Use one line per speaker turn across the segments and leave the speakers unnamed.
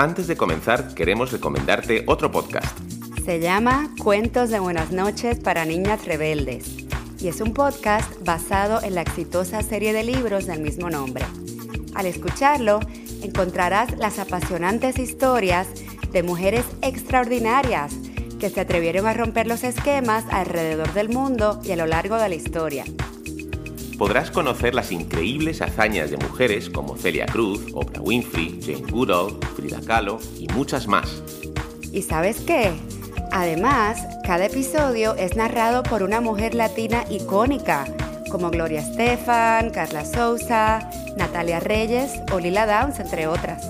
Antes de comenzar, queremos recomendarte otro podcast.
Se llama Cuentos de Buenas noches para Niñas Rebeldes y es un podcast basado en la exitosa serie de libros del mismo nombre. Al escucharlo, encontrarás las apasionantes historias de mujeres extraordinarias que se atrevieron a romper los esquemas alrededor del mundo y a lo largo de la historia
podrás conocer las increíbles hazañas de mujeres como Celia Cruz, Oprah Winfrey, Jane Goodall, Frida Kahlo y muchas más.
¿Y sabes qué? Además, cada episodio es narrado por una mujer latina icónica, como Gloria Estefan, Carla Souza, Natalia Reyes o Lila Downs, entre otras.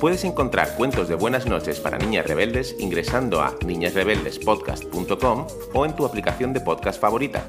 Puedes encontrar cuentos de buenas noches para niñas rebeldes ingresando a niñasrebeldespodcast.com o en tu aplicación de podcast favorita.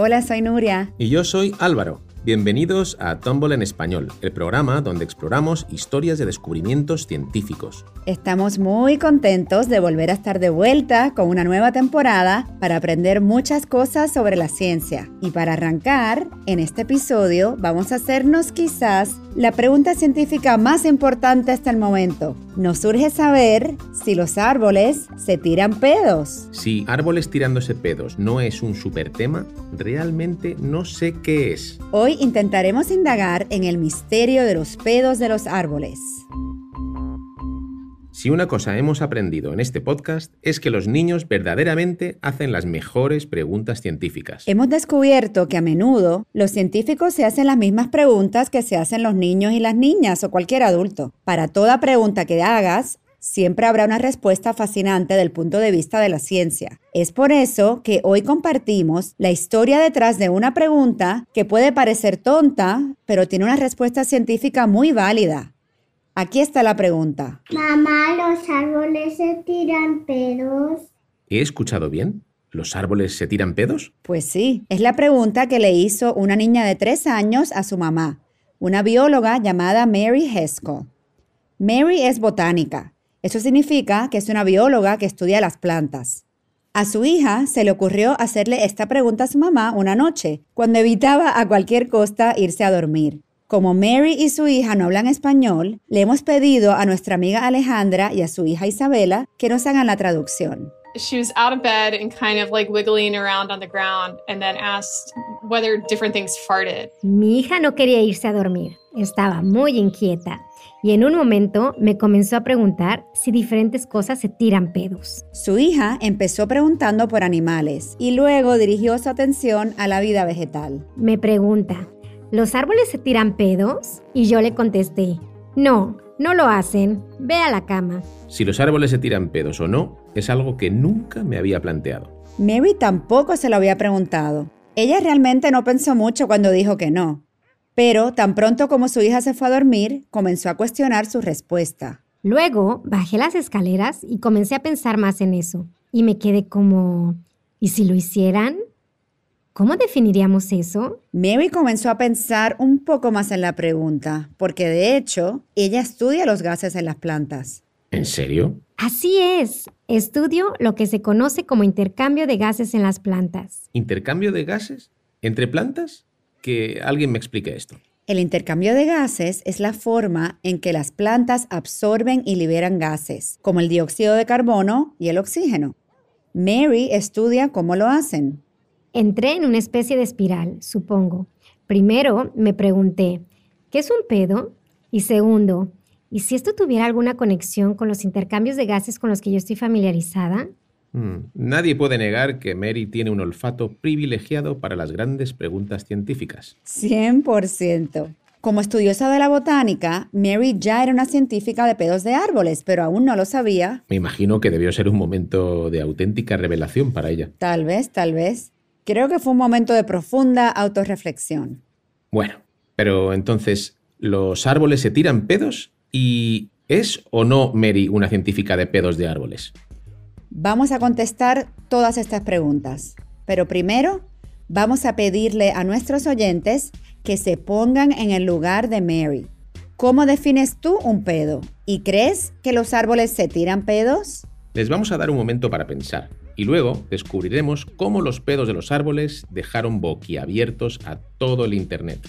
Hola, soy Nuria.
Y yo soy Álvaro. Bienvenidos a Tumble en Español, el programa donde exploramos historias de descubrimientos científicos.
Estamos muy contentos de volver a estar de vuelta con una nueva temporada para aprender muchas cosas sobre la ciencia. Y para arrancar, en este episodio vamos a hacernos quizás la pregunta científica más importante hasta el momento. Nos surge saber si los árboles se tiran pedos.
Si árboles tirándose pedos no es un super tema, realmente no sé qué es.
Hoy intentaremos indagar en el misterio de los pedos de los árboles.
Si una cosa hemos aprendido en este podcast es que los niños verdaderamente hacen las mejores preguntas científicas.
Hemos descubierto que a menudo los científicos se hacen las mismas preguntas que se hacen los niños y las niñas o cualquier adulto. Para toda pregunta que hagas, siempre habrá una respuesta fascinante del punto de vista de la ciencia. Es por eso que hoy compartimos la historia detrás de una pregunta que puede parecer tonta, pero tiene una respuesta científica muy válida. Aquí está la pregunta.
Mamá, ¿los árboles se tiran pedos?
¿He escuchado bien? ¿Los árboles se tiran pedos?
Pues sí, es la pregunta que le hizo una niña de tres años a su mamá, una bióloga llamada Mary Hesco. Mary es botánica. Eso significa que es una bióloga que estudia las plantas. A su hija se le ocurrió hacerle esta pregunta a su mamá una noche, cuando evitaba a cualquier costa irse a dormir. Como Mary y su hija no hablan español, le hemos pedido a nuestra amiga Alejandra y a su hija Isabela que nos hagan la traducción.
She was out of bed and kind of like wiggling around on the ground and then asked whether different things farted.
Mi hija no quería irse a dormir, estaba muy inquieta y en un momento me comenzó a preguntar si diferentes cosas se tiran pedos.
Su hija empezó preguntando por animales y luego dirigió su atención a la vida vegetal.
Me pregunta, ¿los árboles se tiran pedos? Y yo le contesté, no, no lo hacen, ve a la cama.
Si los árboles se tiran pedos o no, es algo que nunca me había planteado.
Mary tampoco se lo había preguntado. Ella realmente no pensó mucho cuando dijo que no. Pero tan pronto como su hija se fue a dormir, comenzó a cuestionar su respuesta.
Luego bajé las escaleras y comencé a pensar más en eso. Y me quedé como, ¿y si lo hicieran? ¿Cómo definiríamos eso?
Mary comenzó a pensar un poco más en la pregunta, porque de hecho, ella estudia los gases en las plantas.
¿En serio?
Así es. Estudio lo que se conoce como intercambio de gases en las plantas.
¿Intercambio de gases? ¿Entre plantas? Que alguien me explique esto.
El intercambio de gases es la forma en que las plantas absorben y liberan gases, como el dióxido de carbono y el oxígeno. Mary estudia cómo lo hacen.
Entré en una especie de espiral, supongo. Primero me pregunté, ¿qué es un pedo? Y segundo, ¿y si esto tuviera alguna conexión con los intercambios de gases con los que yo estoy familiarizada?
Hmm, Nadie puede negar que Mary tiene un olfato privilegiado para las grandes preguntas científicas.
100%. Como estudiosa de la botánica, Mary ya era una científica de pedos de árboles, pero aún no lo sabía.
Me imagino que debió ser un momento de auténtica revelación para ella.
Tal vez, tal vez. Creo que fue un momento de profunda autorreflexión.
Bueno, pero entonces, ¿los árboles se tiran pedos? ¿Y es o no Mary una científica de pedos de árboles?
Vamos a contestar todas estas preguntas, pero primero vamos a pedirle a nuestros oyentes que se pongan en el lugar de Mary. ¿Cómo defines tú un pedo? ¿Y crees que los árboles se tiran pedos?
Les vamos a dar un momento para pensar Y luego descubriremos cómo los pedos de los árboles dejaron boquiabiertos a todo el Internet.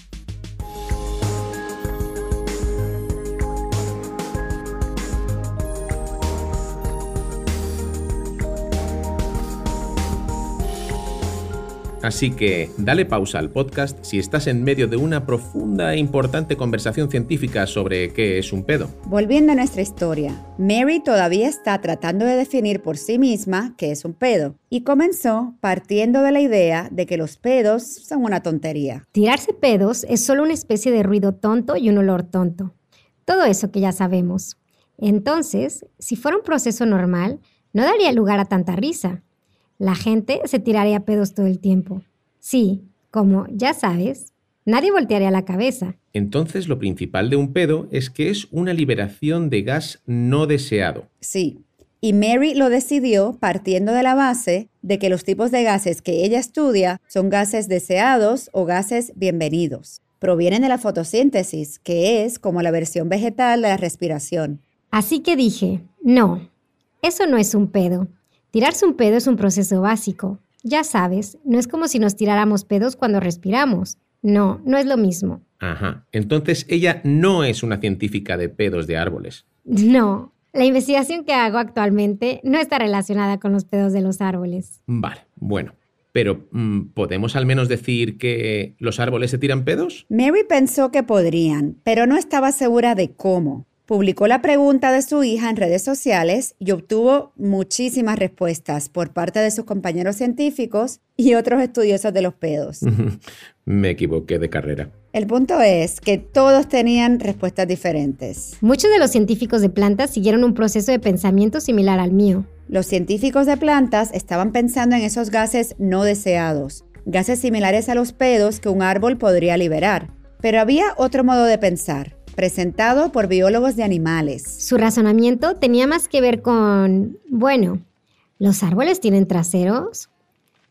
Así que dale pausa al podcast si estás en medio de una profunda e importante conversación científica sobre qué es un pedo.
Volviendo a nuestra historia, Mary todavía está tratando de definir por sí misma qué es un pedo y comenzó partiendo de la idea de que los pedos son una tontería.
Tirarse pedos es solo una especie de ruido tonto y un olor tonto. Todo eso que ya sabemos. Entonces, si fuera un proceso normal, no daría lugar a tanta risa. La gente se tiraría pedos todo el tiempo. Sí, como ya sabes, nadie voltearía la cabeza.
Entonces lo principal de un pedo es que es una liberación de gas no deseado.
Sí, y Mary lo decidió partiendo de la base de que los tipos de gases que ella estudia son gases deseados o gases bienvenidos. Provienen de la fotosíntesis, que es como la versión vegetal de la respiración.
Así que dije, no, eso no es un pedo. Tirarse un pedo es un proceso básico. Ya sabes, no es como si nos tiráramos pedos cuando respiramos. No, no es lo mismo.
Ajá. Entonces ella no es una científica de pedos de árboles.
No, la investigación que hago actualmente no está relacionada con los pedos de los árboles.
Vale, bueno. Pero, mm, ¿podemos al menos decir que los árboles se tiran pedos?
Mary pensó que podrían, pero no estaba segura de cómo publicó la pregunta de su hija en redes sociales y obtuvo muchísimas respuestas por parte de sus compañeros científicos y otros estudiosos de los pedos.
Me equivoqué de carrera.
El punto es que todos tenían respuestas diferentes.
Muchos de los científicos de plantas siguieron un proceso de pensamiento similar al mío.
Los científicos de plantas estaban pensando en esos gases no deseados, gases similares a los pedos que un árbol podría liberar. Pero había otro modo de pensar presentado por biólogos de animales.
Su razonamiento tenía más que ver con, bueno, ¿los árboles tienen traseros?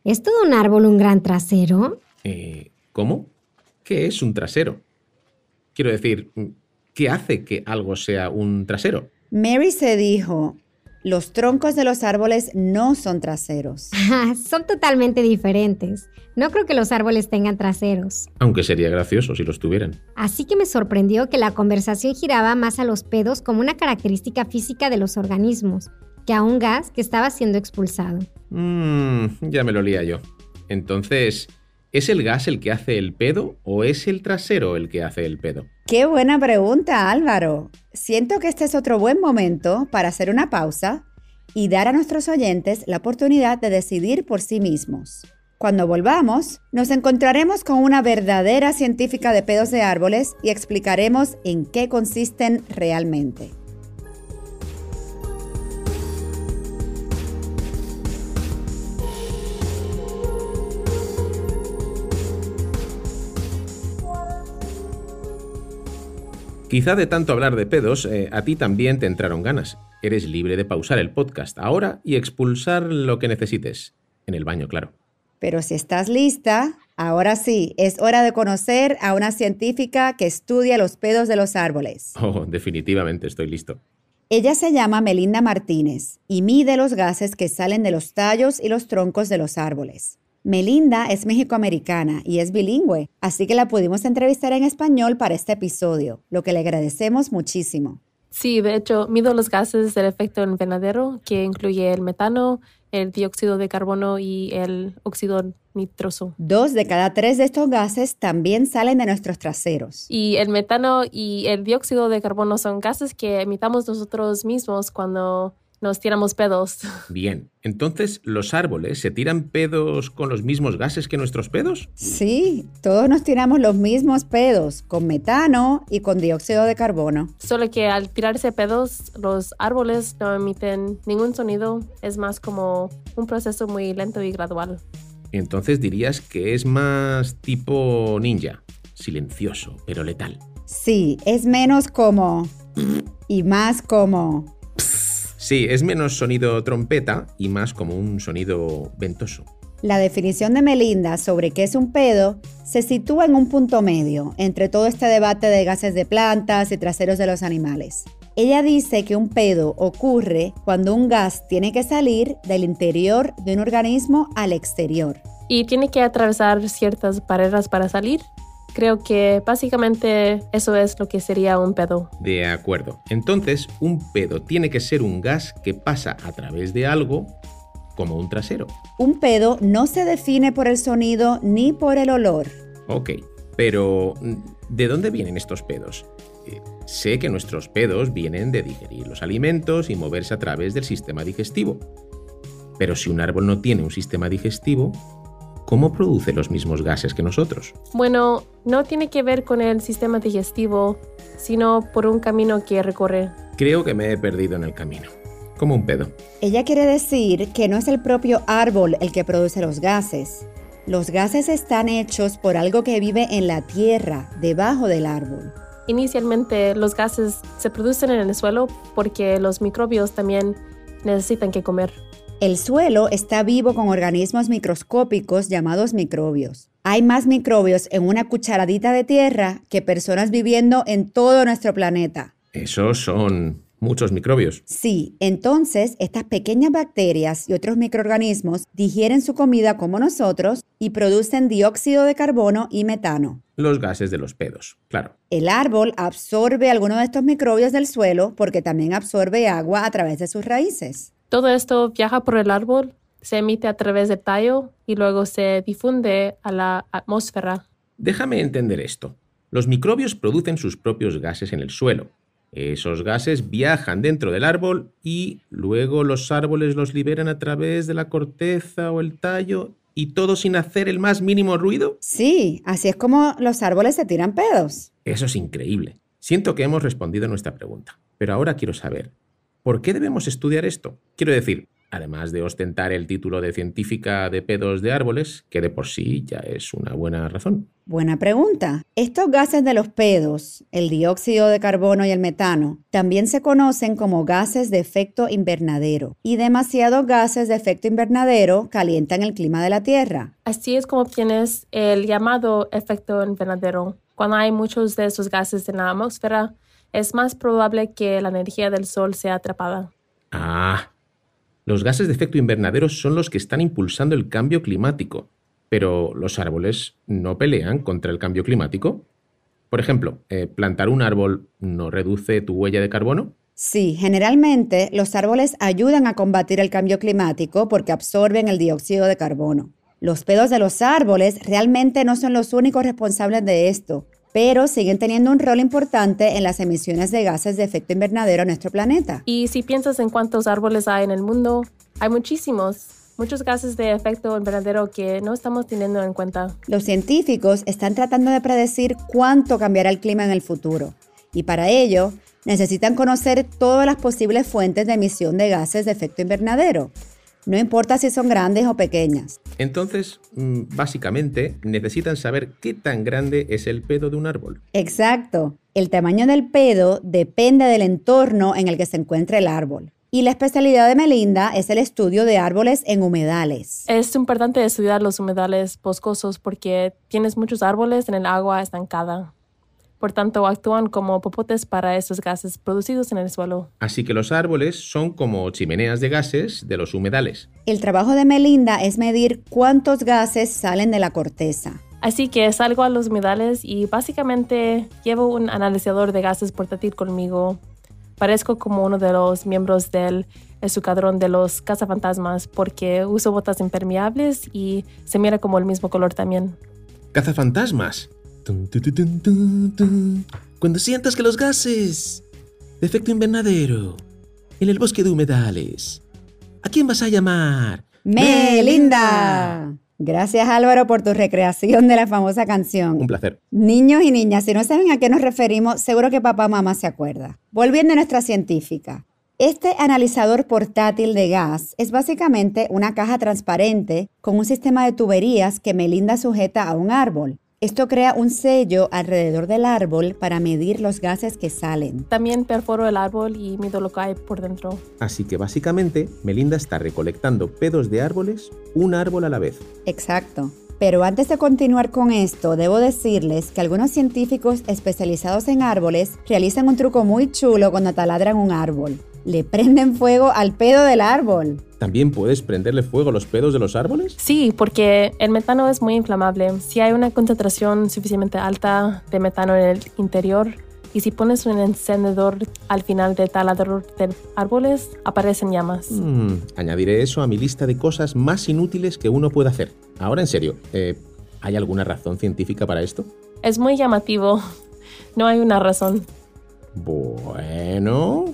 ¿Es todo un árbol un gran trasero?
Eh, ¿Cómo? ¿Qué es un trasero? Quiero decir, ¿qué hace que algo sea un trasero?
Mary se dijo, los troncos de los árboles no son traseros.
son totalmente diferentes. No creo que los árboles tengan traseros.
Aunque sería gracioso si los tuvieran.
Así que me sorprendió que la conversación giraba más a los pedos como una característica física de los organismos que a un gas que estaba siendo expulsado.
Mmm, ya me lo lía yo. Entonces, ¿Es el gas el que hace el pedo o es el trasero el que hace el pedo?
Qué buena pregunta, Álvaro. Siento que este es otro buen momento para hacer una pausa y dar a nuestros oyentes la oportunidad de decidir por sí mismos. Cuando volvamos, nos encontraremos con una verdadera científica de pedos de árboles y explicaremos en qué consisten realmente.
Quizá de tanto hablar de pedos, eh, a ti también te entraron ganas. Eres libre de pausar el podcast ahora y expulsar lo que necesites. En el baño, claro.
Pero si estás lista, ahora sí, es hora de conocer a una científica que estudia los pedos de los árboles.
Oh, definitivamente estoy listo.
Ella se llama Melinda Martínez y mide los gases que salen de los tallos y los troncos de los árboles. Melinda es mexicoamericana y es bilingüe, así que la pudimos entrevistar en español para este episodio, lo que le agradecemos muchísimo.
Sí, de hecho, mido los gases del efecto invernadero, que incluye el metano, el dióxido de carbono y el óxido nitroso.
Dos de cada tres de estos gases también salen de nuestros traseros.
Y el metano y el dióxido de carbono son gases que emitamos nosotros mismos cuando nos tiramos pedos.
Bien, entonces, ¿los árboles se tiran pedos con los mismos gases que nuestros pedos?
Sí, todos nos tiramos los mismos pedos, con metano y con dióxido de carbono.
Solo que al tirarse pedos, los árboles no emiten ningún sonido, es más como un proceso muy lento y gradual.
Entonces dirías que es más tipo ninja, silencioso, pero letal.
Sí, es menos como... y más como...
Sí, es menos sonido trompeta y más como un sonido ventoso.
La definición de Melinda sobre qué es un pedo se sitúa en un punto medio entre todo este debate de gases de plantas y traseros de los animales. Ella dice que un pedo ocurre cuando un gas tiene que salir del interior de un organismo al exterior.
Y tiene que atravesar ciertas barreras para salir. Creo que básicamente eso es lo que sería un pedo.
De acuerdo. Entonces, un pedo tiene que ser un gas que pasa a través de algo como un trasero.
Un pedo no se define por el sonido ni por el olor.
Ok, pero ¿de dónde vienen estos pedos? Eh, sé que nuestros pedos vienen de digerir los alimentos y moverse a través del sistema digestivo. Pero si un árbol no tiene un sistema digestivo, ¿cómo produce los mismos gases que nosotros?
Bueno, no tiene que ver con el sistema digestivo, sino por un camino que recorre.
Creo que me he perdido en el camino. Como un pedo.
Ella quiere decir que no es el propio árbol el que produce los gases. Los gases están hechos por algo que vive en la tierra, debajo del árbol.
Inicialmente los gases se producen en el suelo porque los microbios también necesitan que comer.
El suelo está vivo con organismos microscópicos llamados microbios. Hay más microbios en una cucharadita de tierra que personas viviendo en todo nuestro planeta.
Esos son muchos microbios.
Sí, entonces estas pequeñas bacterias y otros microorganismos digieren su comida como nosotros y producen dióxido de carbono y metano.
Los gases de los pedos, claro.
El árbol absorbe algunos de estos microbios del suelo porque también absorbe agua a través de sus raíces.
Todo esto viaja por el árbol, se emite a través del tallo y luego se difunde a la atmósfera.
Déjame entender esto. Los microbios producen sus propios gases en el suelo esos gases viajan dentro del árbol y luego los árboles los liberan a través de la corteza o el tallo y todo sin hacer el más mínimo ruido.
Sí, así es como los árboles se tiran pedos.
Eso es increíble. Siento que hemos respondido a nuestra pregunta, pero ahora quiero saber, ¿por qué debemos estudiar esto? Quiero decir, además de ostentar el título de científica de pedos de árboles, que de por sí ya es una buena razón.
Buena pregunta. Estos gases de los pedos, el dióxido de carbono y el metano, también se conocen como gases de efecto invernadero. Y demasiados gases de efecto invernadero calientan el clima de la Tierra.
Así es como obtienes el llamado efecto invernadero. Cuando hay muchos de esos gases en la atmósfera, es más probable que la energía del sol sea atrapada.
Ah, los gases de efecto invernadero son los que están impulsando el cambio climático, pero los árboles no pelean contra el cambio climático. Por ejemplo, eh, ¿plantar un árbol no reduce tu huella de carbono?
Sí, generalmente los árboles ayudan a combatir el cambio climático porque absorben el dióxido de carbono. Los pedos de los árboles realmente no son los únicos responsables de esto pero siguen teniendo un rol importante en las emisiones de gases de efecto invernadero en nuestro planeta.
Y si piensas en cuántos árboles hay en el mundo, hay muchísimos, muchos gases de efecto invernadero que no estamos teniendo en cuenta.
Los científicos están tratando de predecir cuánto cambiará el clima en el futuro, y para ello necesitan conocer todas las posibles fuentes de emisión de gases de efecto invernadero no importa si son grandes o pequeñas.
Entonces, mm, básicamente, necesitan saber qué tan grande es el pedo de un árbol.
Exacto. El tamaño del pedo depende del entorno en el que se encuentra el árbol. Y la especialidad de Melinda es el estudio de árboles en humedales.
Es importante estudiar los humedales boscosos porque tienes muchos árboles en el agua estancada. Por tanto, actúan como popotes para esos gases producidos en el suelo.
Así que los árboles son como chimeneas de gases de los humedales.
El trabajo de Melinda es medir cuántos gases salen de la corteza.
Así que salgo a los humedales y básicamente llevo un analizador de gases portátil conmigo. Parezco como uno de los miembros del escuadrón de los cazafantasmas porque uso botas impermeables y se mira como el mismo color también.
¿Cazafantasmas? Cuando sientas que los gases de efecto invernadero en el bosque de humedales, ¿a quién vas a llamar?
Melinda. Gracias Álvaro por tu recreación de la famosa canción.
Un placer.
Niños y niñas, si no saben a qué nos referimos, seguro que papá o mamá se acuerda. Volviendo a nuestra científica. Este analizador portátil de gas es básicamente una caja transparente con un sistema de tuberías que Melinda sujeta a un árbol. Esto crea un sello alrededor del árbol para medir los gases que salen.
También perforo el árbol y mido lo que hay por dentro.
Así que básicamente, Melinda está recolectando pedos de árboles un árbol a la vez.
Exacto. Pero antes de continuar con esto, debo decirles que algunos científicos especializados en árboles realizan un truco muy chulo cuando taladran un árbol. Le prenden fuego al pedo del árbol.
¿También puedes prenderle fuego a los pedos de los árboles?
Sí, porque el metano es muy inflamable. Si hay una concentración suficientemente alta de metano en el interior, y si pones un encendedor al final de taladro de árboles, aparecen llamas.
Mm, añadiré eso a mi lista de cosas más inútiles que uno puede hacer. Ahora en serio, eh, ¿hay alguna razón científica para esto?
Es muy llamativo. No hay una razón.
Bueno,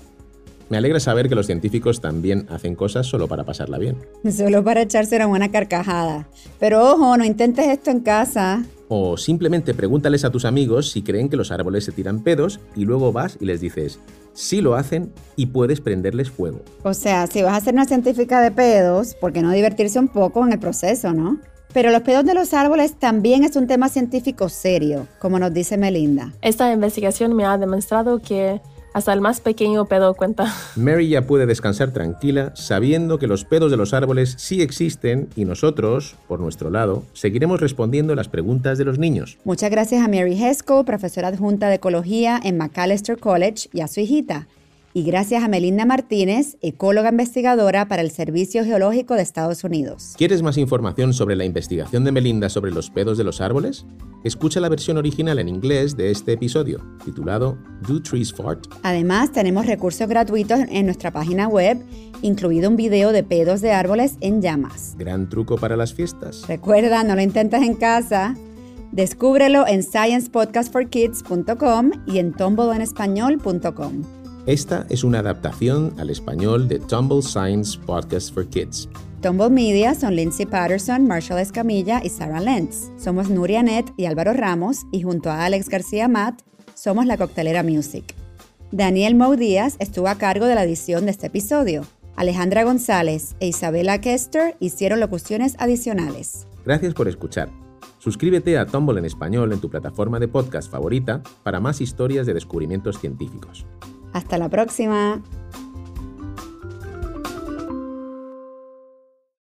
me alegra saber que los científicos también hacen cosas solo para pasarla bien.
Solo para echarse una buena carcajada. Pero ojo, no intentes esto en casa.
O simplemente pregúntales a tus amigos si creen que los árboles se tiran pedos y luego vas y les dices, sí lo hacen y puedes prenderles fuego.
O sea, si vas a ser una científica de pedos, ¿por qué no divertirse un poco en el proceso, no? Pero los pedos de los árboles también es un tema científico serio, como nos dice Melinda.
Esta investigación me ha demostrado que hasta el más pequeño pedo cuenta.
Mary ya puede descansar tranquila sabiendo que los pedos de los árboles sí existen y nosotros, por nuestro lado, seguiremos respondiendo las preguntas de los niños.
Muchas gracias a Mary Hesco, profesora adjunta de ecología en Macalester College, y a su hijita. Y gracias a Melinda Martínez, ecóloga investigadora para el Servicio Geológico de Estados Unidos.
¿Quieres más información sobre la investigación de Melinda sobre los pedos de los árboles? Escucha la versión original en inglés de este episodio, titulado Do Trees Fart?
Además, tenemos recursos gratuitos en nuestra página web, incluido un video de pedos de árboles en llamas.
Gran truco para las fiestas.
Recuerda, no lo intentes en casa. Descúbrelo en sciencepodcastforkids.com y en tombodoenespañol.com.
Esta es una adaptación al español de Tumble Science Podcast for Kids.
Tumble Media son Lindsay Patterson, Marshall Escamilla y Sarah Lentz. Somos Nuria Net y Álvaro Ramos y junto a Alex García Matt somos la Coctelera Music. Daniel Mau Díaz estuvo a cargo de la edición de este episodio. Alejandra González e Isabela Kester hicieron locuciones adicionales.
Gracias por escuchar. Suscríbete a Tumble en español en tu plataforma de podcast favorita para más historias de descubrimientos científicos.
Hasta la próxima.